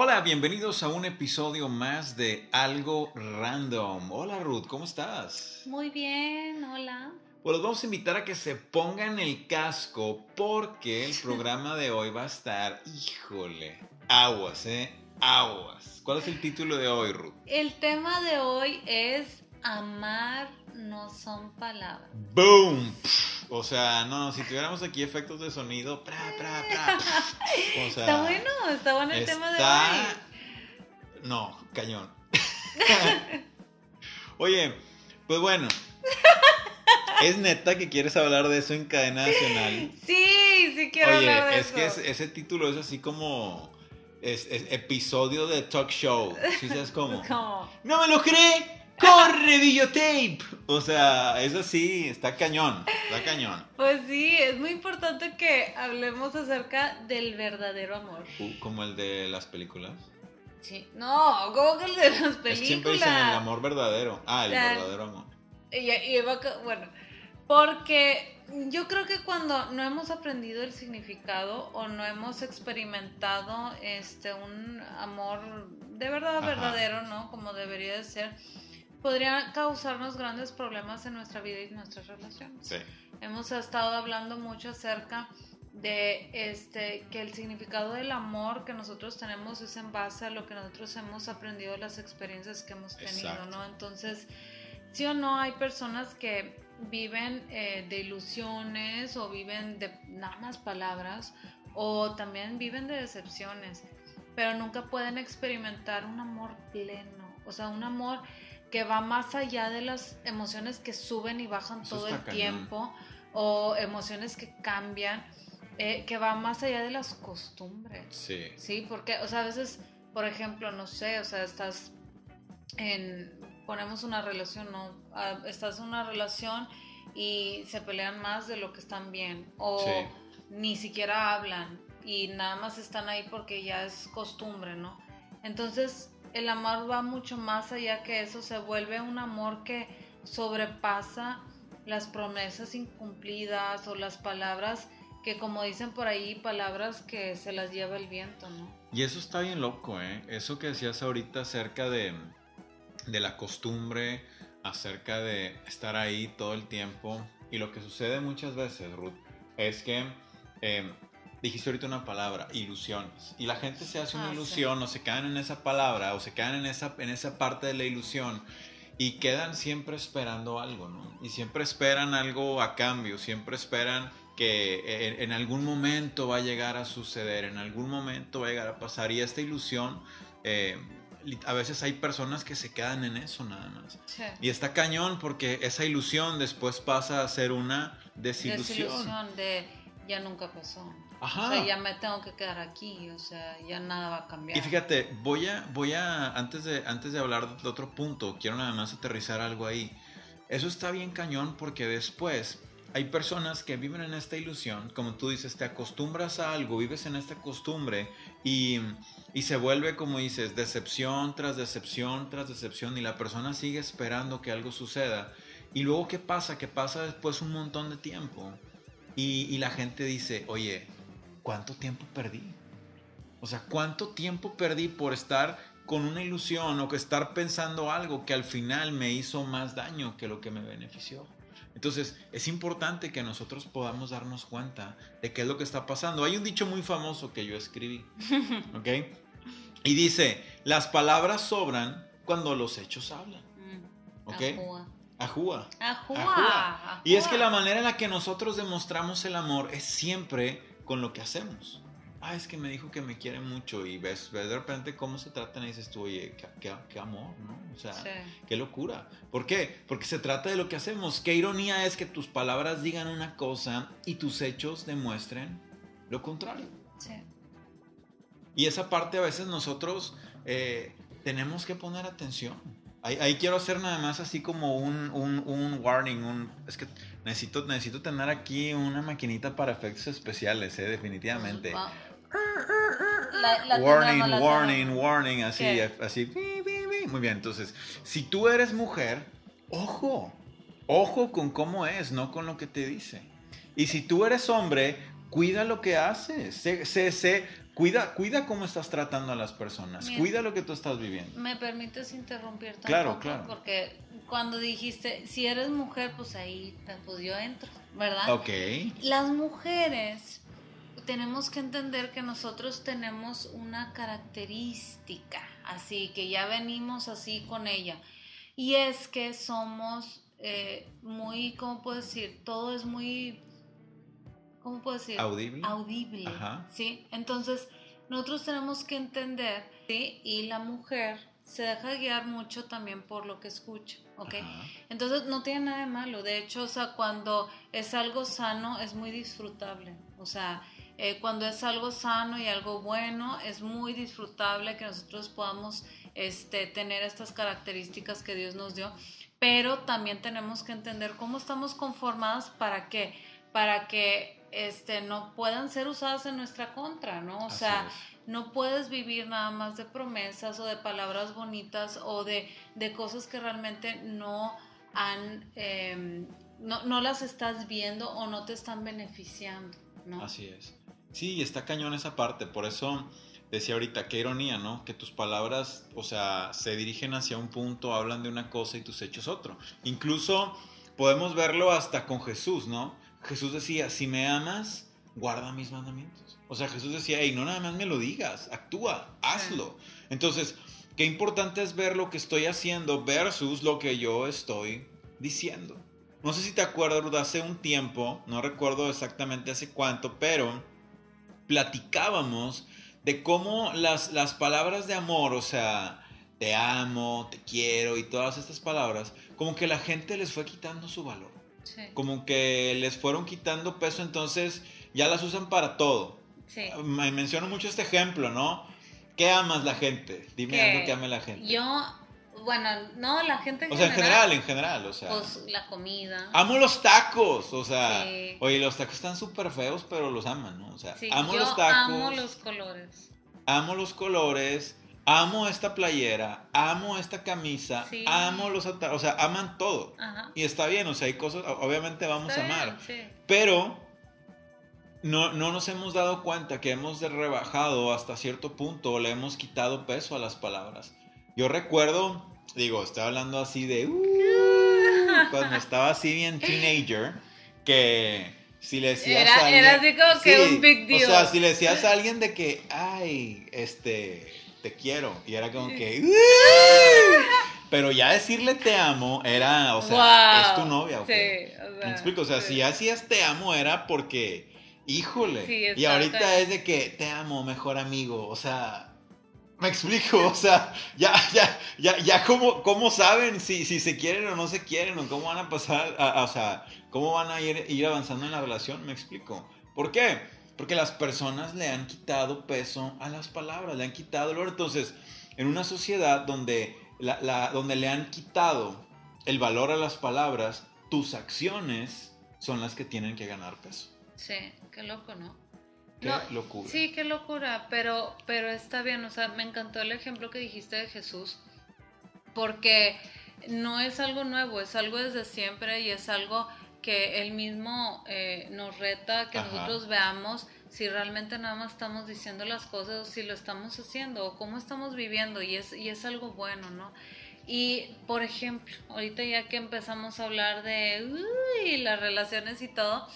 Hola, bienvenidos a un episodio más de Algo Random. Hola Ruth, ¿cómo estás? Muy bien, hola. Pues los vamos a invitar a que se pongan el casco porque el programa de hoy va a estar, híjole, aguas, ¿eh? Aguas. ¿Cuál es el título de hoy, Ruth? El tema de hoy es amar no son palabras. ¡Boom! O sea, no, si tuviéramos aquí efectos de sonido, pra, pra, pra, o sea, está bueno, está bueno el tema de hoy. No, cañón. Oye, pues bueno. ¿Es neta que quieres hablar de eso en cadena nacional? Sí, sí quiero hablar de es que ese título es así como es, episodio de talk show. ¿Sí sabes cómo? ¿Cómo? ¡No me lo cree! ¡Corre, videotape! O sea, eso sí, está cañón, está cañón. Pues sí, es muy importante que hablemos acerca del verdadero amor. Uh, ¿Como el de las películas? Sí, no, como que el de las películas. Es siempre dicen el amor verdadero. Ah, el verdadero amor. Y, y, bueno, porque yo creo que cuando no hemos aprendido el significado o no hemos experimentado este un amor de verdad verdadero, ¿no? Como debería de ser podría causarnos grandes problemas en nuestra vida y nuestras relaciones. Sí. Hemos estado hablando mucho acerca de este que el significado del amor que nosotros tenemos es en base a lo que nosotros hemos aprendido de las experiencias que hemos tenido, ¿no? Entonces, sí o no hay personas que viven eh, de ilusiones o viven de nada más palabras o también viven de decepciones, pero nunca pueden experimentar un amor pleno, o sea, un amor que va más allá de las emociones que suben y bajan todo el tiempo o emociones que cambian, eh, que va más allá de las costumbres. Sí. Sí, porque, o sea, a veces, por ejemplo, no sé, o sea, estás en, ponemos una relación, ¿no? Ah, estás en una relación y se pelean más de lo que están bien o ni siquiera hablan y nada más están ahí porque ya es costumbre, ¿no? Entonces, el amor va mucho más allá que eso, se vuelve un amor que sobrepasa las promesas incumplidas o las palabras que como dicen por ahí, palabras que se las lleva el viento, ¿no? Y eso está bien loco, ¿eh? Eso que decías ahorita acerca de, de la costumbre, acerca de estar ahí todo el tiempo. Y lo que sucede muchas veces, Ruth, es que eh, dijiste ahorita una palabra, ilusiones. Y la gente se hace una ah, ilusión o se quedan en esa palabra o se quedan en esa, en esa parte de la ilusión y quedan siempre esperando algo, ¿no? Y siempre esperan algo a cambio, siempre esperan que en, algún momento va a llegar a suceder, en algún momento va a llegar a pasar. Y esta ilusión, eh, a veces hay personas que se quedan en eso nada más. Y está cañón porque esa ilusión después pasa a ser una desilusión. Desilusión de ya nunca pasó. O sea, ya me tengo que quedar aquí, o sea, ya nada va a cambiar. Y fíjate, voy a, voy a, antes de, antes de hablar de otro punto, quiero nada más aterrizar algo ahí. Eso está bien cañón porque después hay personas que viven en esta ilusión, como tú dices, te acostumbras a algo, vives en esta costumbre y, y se vuelve, como dices, decepción tras decepción tras decepción y la persona sigue esperando que algo suceda. Y luego, ¿qué pasa? Que pasa después un montón de tiempo. Y, y, la gente dice, oye, ¿cuánto tiempo perdí? O sea, ¿cuánto tiempo perdí por estar con una ilusión o que estar pensando algo que al final me hizo más daño que lo que me benefició? Entonces, es importante que nosotros podamos darnos cuenta de qué es lo que está pasando. Hay un dicho muy famoso que yo escribí, ¿ok? Y dice, las palabras sobran cuando los hechos hablan, mm, ¿ok? Ajúa. Ajúa. Y es que la manera en la que nosotros demostramos el amor es siempre con lo que hacemos. Ah, es que me dijo que me quiere mucho y ves, ves de repente cómo se tratan y dices tú, oye, qué, amor, ¿no? O sea, qué locura. ¿Por qué? Porque se trata de lo que hacemos. Qué ironía es que tus palabras digan una cosa y tus hechos demuestren lo contrario. Sí. Y esa parte a veces nosotros eh, tenemos que poner atención. Ahí, quiero hacer nada más así como un, un, un, warning. Un, es que necesito, necesito tener aquí una maquinita para efectos especiales, ¿eh? definitivamente. warning, warning, warning, así, así. Muy bien, entonces, si tú eres mujer, ojo, ojo con cómo es, no con lo que te dice. Y si tú eres hombre, cuida lo que haces. Sé, sé, sé, Cuida, cuida cómo estás tratando a las personas, cuida lo que tú estás viviendo. ¿Me permites interrumpir tampoco? Claro, claro. Porque cuando dijiste, si eres mujer, pues ahí, pues yo entro, ¿verdad? Ok. Las mujeres tenemos que entender que nosotros tenemos una característica, así que ya venimos así con ella. Y es que somos eh, muy, ¿cómo puedo decir? Todo es muy ¿cómo puedo decir? Audible. Audible, ¿sí? Entonces, nosotros tenemos que entender, ¿sí? Y la mujer se deja guiar mucho también por lo que escucha, ¿ok? Entonces, no tiene nada de malo. De hecho, o sea, cuando es algo sano, es muy disfrutable. O sea, eh, cuando es algo sano y algo bueno, es muy disfrutable que nosotros podamos este, tener estas características que Dios nos dio. Pero también tenemos que entender cómo estamos conformadas para qué. Para que este, no puedan ser usadas en nuestra contra, ¿no? O sea, no puedes vivir nada más de promesas o de palabras bonitas o de, de cosas que realmente no han, em, no, no, las estás viendo o no te están beneficiando, ¿no? Así es. Sí, está cañón esa parte, por eso decía ahorita, qué ironía, ¿no? Que tus palabras, o sea, se dirigen hacia un punto, hablan de una cosa y tus hechos otro. Incluso podemos verlo hasta con Jesús, ¿no? Jesús decía, si me amas, guarda mis mandamientos. O sea, Jesús decía, hey, no nada más me lo digas, actúa, hazlo. Entonces, qué importante es ver lo que estoy haciendo versus lo que yo estoy diciendo. No sé si te acuerdas, hace un tiempo, no recuerdo exactamente hace cuánto, pero platicábamos de cómo las, las palabras de amor, o sea, te amo, te quiero y todas estas palabras, como que la gente les fue quitando su valor. Como que les fueron quitando peso, entonces ya las usan para todo. Sí. Me menciono mucho este ejemplo, ¿no? ¿Qué amas la gente? Dime algo que ame la gente. Yo, bueno, no, la gente en O sea, en general, en general, o sea. Pues la comida. Amo los tacos, o sea. Oye, los tacos están súper feos, pero los aman, ¿no? O sea, amo los tacos. Amo los colores. Amo los colores amo esta playera, amo esta camisa, amo los o sea, aman todo. Y está bien, o sea, hay cosas, obviamente vamos a amar. Pero no, no nos hemos dado cuenta que hemos rebajado hasta cierto punto o le hemos quitado peso a las palabras. Yo recuerdo, digo, estoy hablando así de uh, cuando estaba así bien teenager, que si le decías era, a alguien, era así como que un big deal. O sea, si le decías a alguien de que, ay, este te quiero. Y era como que... Pero ya decirle te amo era, o sea, es tu novia. Sí, ¿Me explico? O sea, si hacías te amo era porque, híjole. y ahorita es de que te amo, mejor amigo. O sea, me explico, o sea, ya, ya, ya, ya, ¿cómo, cómo saben si, si se quieren o no se quieren? O cómo van a pasar, o sea, cómo van a ir, ir avanzando en la relación, me explico. ¿Por qué? Porque las personas le han quitado peso a las palabras, le han quitado valor. Entonces, en una sociedad donde, la, donde le han quitado el valor a las palabras, tus acciones son las que tienen que ganar peso. Sí, qué loco, ¿no? Qué locura. Sí, qué locura, pero, pero está bien, o sea, me encantó el ejemplo que dijiste de Jesús, porque no es algo nuevo, es algo desde siempre y es algo que él mismo eh, nos reta que nosotros veamos si realmente nada más estamos diciendo las cosas o si lo estamos haciendo o cómo estamos viviendo y es, y es algo bueno, ¿no? Y, por ejemplo, ahorita ya que empezamos a hablar de las relaciones y todo,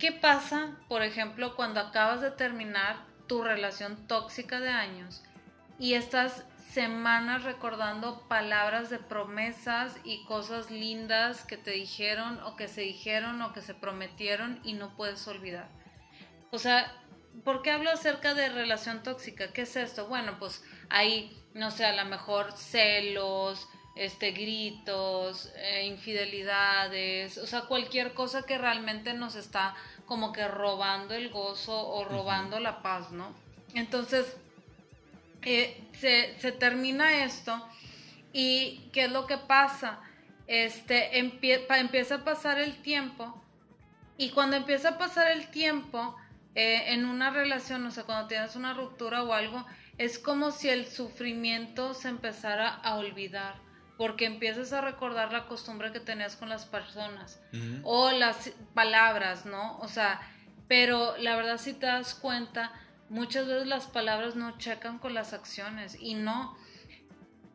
¿qué pasa, por ejemplo, cuando acabas de terminar tu relación tóxica de años y estás semanas recordando palabras de promesas y cosas lindas que te dijeron o que se dijeron o que se prometieron y no puedes olvidar. O sea, ¿por qué hablo acerca de relación tóxica? ¿Qué es esto? Bueno, pues hay, no sé, a lo mejor celos, este, gritos, eh, infidelidades, o sea, cualquier cosa que realmente nos está como que robando el gozo o robando la paz, ¿no? Entonces, eh, se, se, termina esto y ¿qué es lo que pasa? Este, empieza a pasar el tiempo y cuando empieza a pasar el tiempo eh, en una relación, o sea, cuando tienes una ruptura o algo, es como si el sufrimiento se empezara a olvidar porque empiezas a recordar la costumbre que tenías con las personas o las palabras, ¿no? O sea, pero la verdad si te das cuenta, muchas veces las palabras no checan con las acciones y no,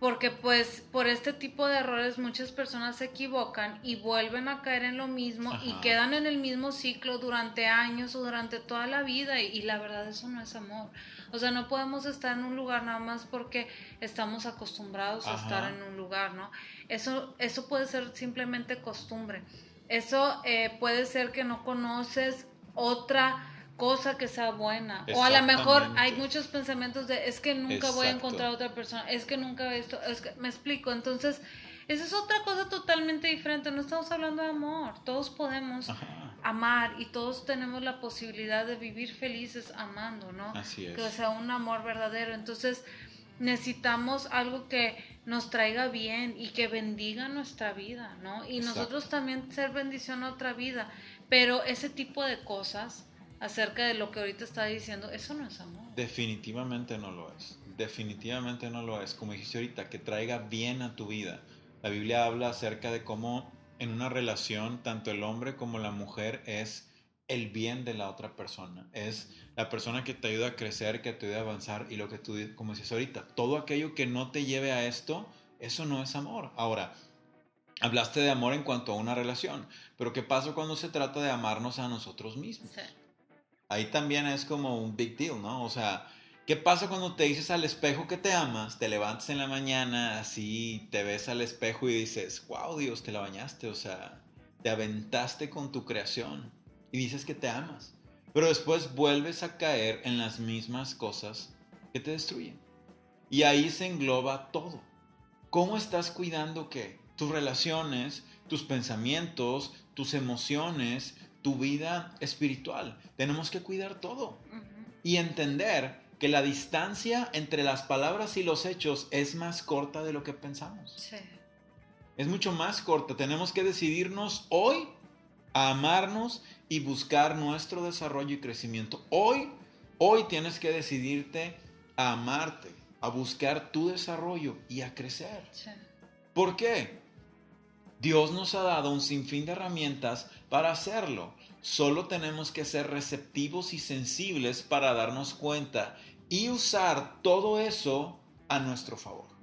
porque pues por este tipo de errores muchas personas se equivocan y vuelven a caer en lo mismo y quedan en el mismo ciclo durante años o durante toda la vida y, la verdad eso no es amor. O sea, no podemos estar en un lugar nada más porque estamos acostumbrados a estar en un lugar, ¿no? Eso, eso puede ser simplemente costumbre. Eso eh, puede ser que no conoces otra cosa que sea buena. O a lo mejor hay muchos pensamientos de es que nunca voy a encontrar a otra persona, es que nunca esto, es que me explico. Entonces, esa es otra cosa totalmente diferente. No estamos hablando de amor. Todos podemos amar y todos tenemos la posibilidad de vivir felices amando, ¿no? Así es. Que sea un amor verdadero. Entonces, necesitamos algo que nos traiga bien y que bendiga nuestra vida, ¿no? Y nosotros también ser bendición a otra vida. Pero ese tipo de cosas acerca de lo que ahorita está diciendo, eso no es amor. Definitivamente no lo es. Definitivamente no lo es. Como dijiste ahorita, que traiga bien a tu vida. La Biblia habla acerca de cómo en una relación tanto el hombre como la mujer es el bien de la otra persona. Es la persona que te ayuda a crecer, que te ayuda a avanzar y lo que tú, como dices ahorita, todo aquello que no te lleve a esto, eso no es amor. Ahora, hablaste de amor en cuanto a una relación, pero ¿qué pasa cuando se trata de amarnos a nosotros mismos? Ahí también es como un big deal, ¿no? O sea, ¿qué pasa cuando te dices al espejo que te amas? Te levantas en la mañana, así te ves al espejo y dices, wow, Dios, te la bañaste, o sea, te aventaste con tu creación y dices que te amas. Pero después vuelves a caer en las mismas cosas que te destruyen. Y ahí se engloba todo. ¿Cómo estás cuidando qué? Tus relaciones, tus pensamientos, tus emociones, tu vida espiritual. Tenemos que cuidar todo y entender que la distancia entre las palabras y los hechos es más corta de lo que pensamos. Sí. Es mucho más corta. Tenemos que decidirnos hoy a amarnos y buscar nuestro desarrollo y crecimiento. Hoy, hoy tienes que decidirte a amarte, a buscar tu desarrollo y a crecer. Sí. ¿Por qué? Dios nos ha dado un sinfín de herramientas para hacerlo. Solo tenemos que ser receptivos y sensibles para darnos cuenta y usar todo eso a nuestro favor.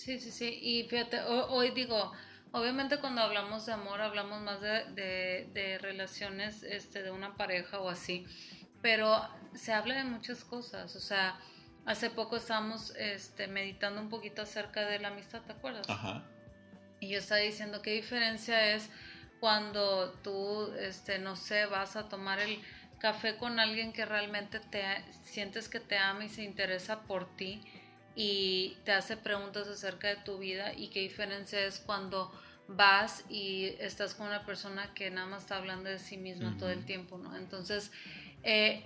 Sí, sí, sí. Y fíjate, hoy, digo, obviamente cuando hablamos de amor hablamos más de, relaciones este, de una pareja o así, pero se habla de muchas cosas. O sea, hace poco estábamos este, meditando un poquito acerca de la amistad, ¿te acuerdas? Ajá. Y yo estaba diciendo qué diferencia es cuando tú, este, no sé, vas a tomar el café con alguien que realmente te sientes que te ama y se interesa por ti y te hace preguntas acerca de tu vida y qué diferencia es cuando vas y estás con una persona que nada más está hablando de sí misma todo el tiempo, ¿no? Entonces, eh,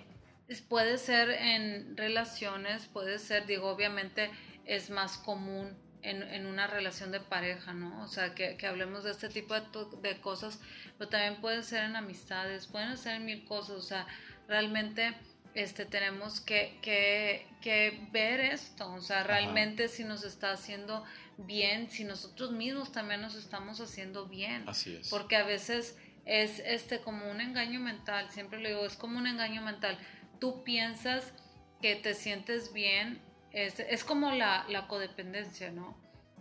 puede ser en relaciones, puede ser, digo, obviamente es más común en, una relación de pareja, ¿no? O sea, que, hablemos de este tipo de, cosas, pero también pueden ser en amistades, pueden ser en mil cosas, o sea, realmente este, tenemos que, que, ver esto, o sea, realmente si nos está haciendo bien, si nosotros mismos también nos estamos haciendo bien. Así es. Porque a veces es este como un engaño mental, siempre le digo, es como un engaño mental. Tú piensas que te sientes bien es, como la, codependencia, ¿no?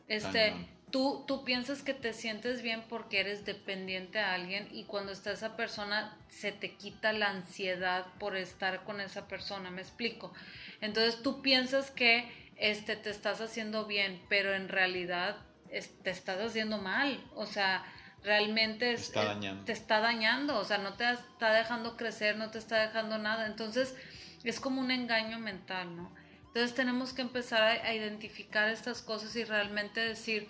Este, tú, tú piensas que te sientes bien porque eres dependiente a alguien y cuando está esa persona se te quita la ansiedad por estar con esa persona, me explico. Entonces tú piensas que este, te estás haciendo bien, pero en realidad te estás haciendo mal, o sea, realmente te está, dañando. te está dañando, o sea, no te está dejando crecer, no te está dejando nada, entonces es como un engaño mental, ¿no? Entonces tenemos que empezar a, identificar estas cosas y realmente decir,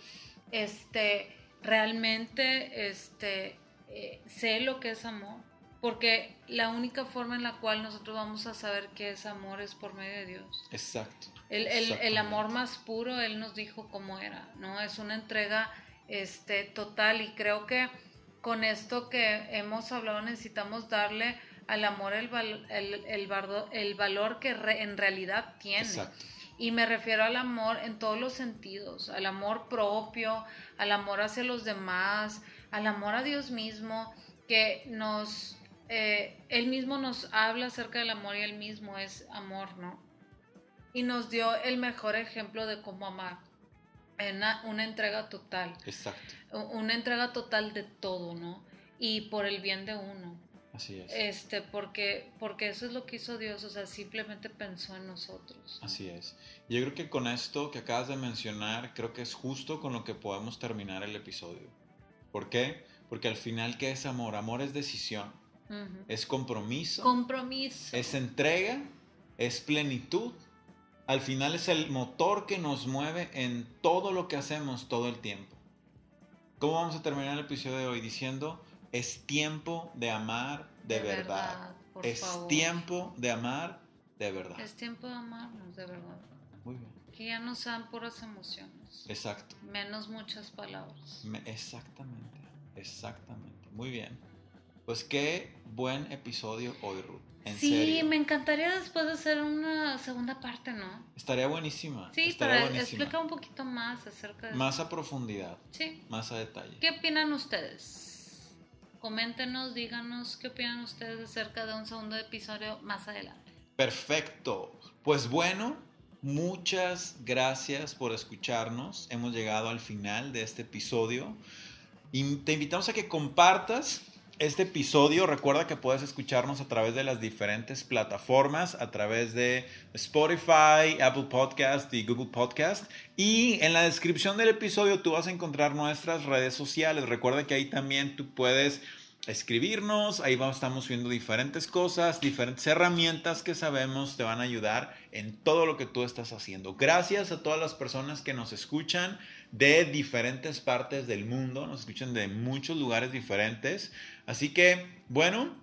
este, realmente, este, eh, sé lo que es amor. Porque la única forma en la cual nosotros vamos a saber qué es amor es por medio de Dios. Exacto. El, el, el amor más puro, Él nos dijo cómo era, ¿no? Es una entrega este, total y creo que con esto que hemos hablado necesitamos darle al amor el, el, el, valor que en realidad tiene. Y me refiero al amor en todos los sentidos, al amor propio, al amor hacia los demás, al amor a Dios mismo, que nos, eh, Él mismo nos habla acerca del amor y Él mismo es amor, ¿no? Y nos dio el mejor ejemplo de cómo amar. Una, una entrega total. Exacto. Una entrega total de todo, ¿no? Y por el bien de uno. Así es. Este, porque, porque eso es lo que hizo Dios, o sea, simplemente pensó en nosotros. Así es. Yo creo que con esto que acabas de mencionar, creo que es justo con lo que podemos terminar el episodio. ¿Por qué? Porque al final, ¿qué es amor? Amor es decisión, es compromiso. Compromiso. Es entrega, es plenitud. Al final es el motor que nos mueve en todo lo que hacemos todo el tiempo. ¿Cómo vamos a terminar el episodio de hoy? Diciendo, es tiempo de amar de, verdad. es tiempo de amar de verdad. Es tiempo de amarnos de verdad. Muy bien. Que ya no sean puras emociones. Exacto. Menos muchas palabras. exactamente, exactamente. Muy bien. Pues qué buen episodio hoy, Ruth. En sí, me encantaría después de hacer una segunda parte, ¿no? Estaría buenísima. Sí, Estaría para explicar un poquito más acerca de... Más a profundidad. Sí. Más a detalle. ¿Qué opinan ustedes? Coméntenos, díganos qué opinan ustedes acerca de un segundo episodio más adelante. Perfecto. Pues bueno, muchas gracias por escucharnos. Hemos llegado al final de este episodio. Y te invitamos a que compartas este episodio. Recuerda que puedes escucharnos a través de las diferentes plataformas, a través de Spotify, Apple Podcast y Google Podcast. Y en la descripción del episodio tú vas a encontrar nuestras redes sociales. Recuerda que ahí también tú puedes escribirnos, ahí vamos, estamos viendo diferentes cosas, diferentes herramientas que sabemos te van a ayudar en todo lo que tú estás haciendo. Gracias a todas las personas que nos escuchan de diferentes partes del mundo, nos escuchan de muchos lugares diferentes. Así que, bueno,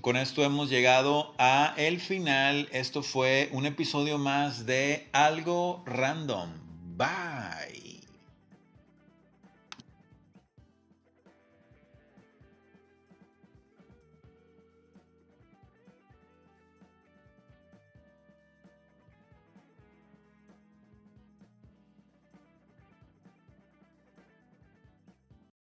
con esto hemos llegado a el final. Esto fue un episodio más de Algo Random. Bye.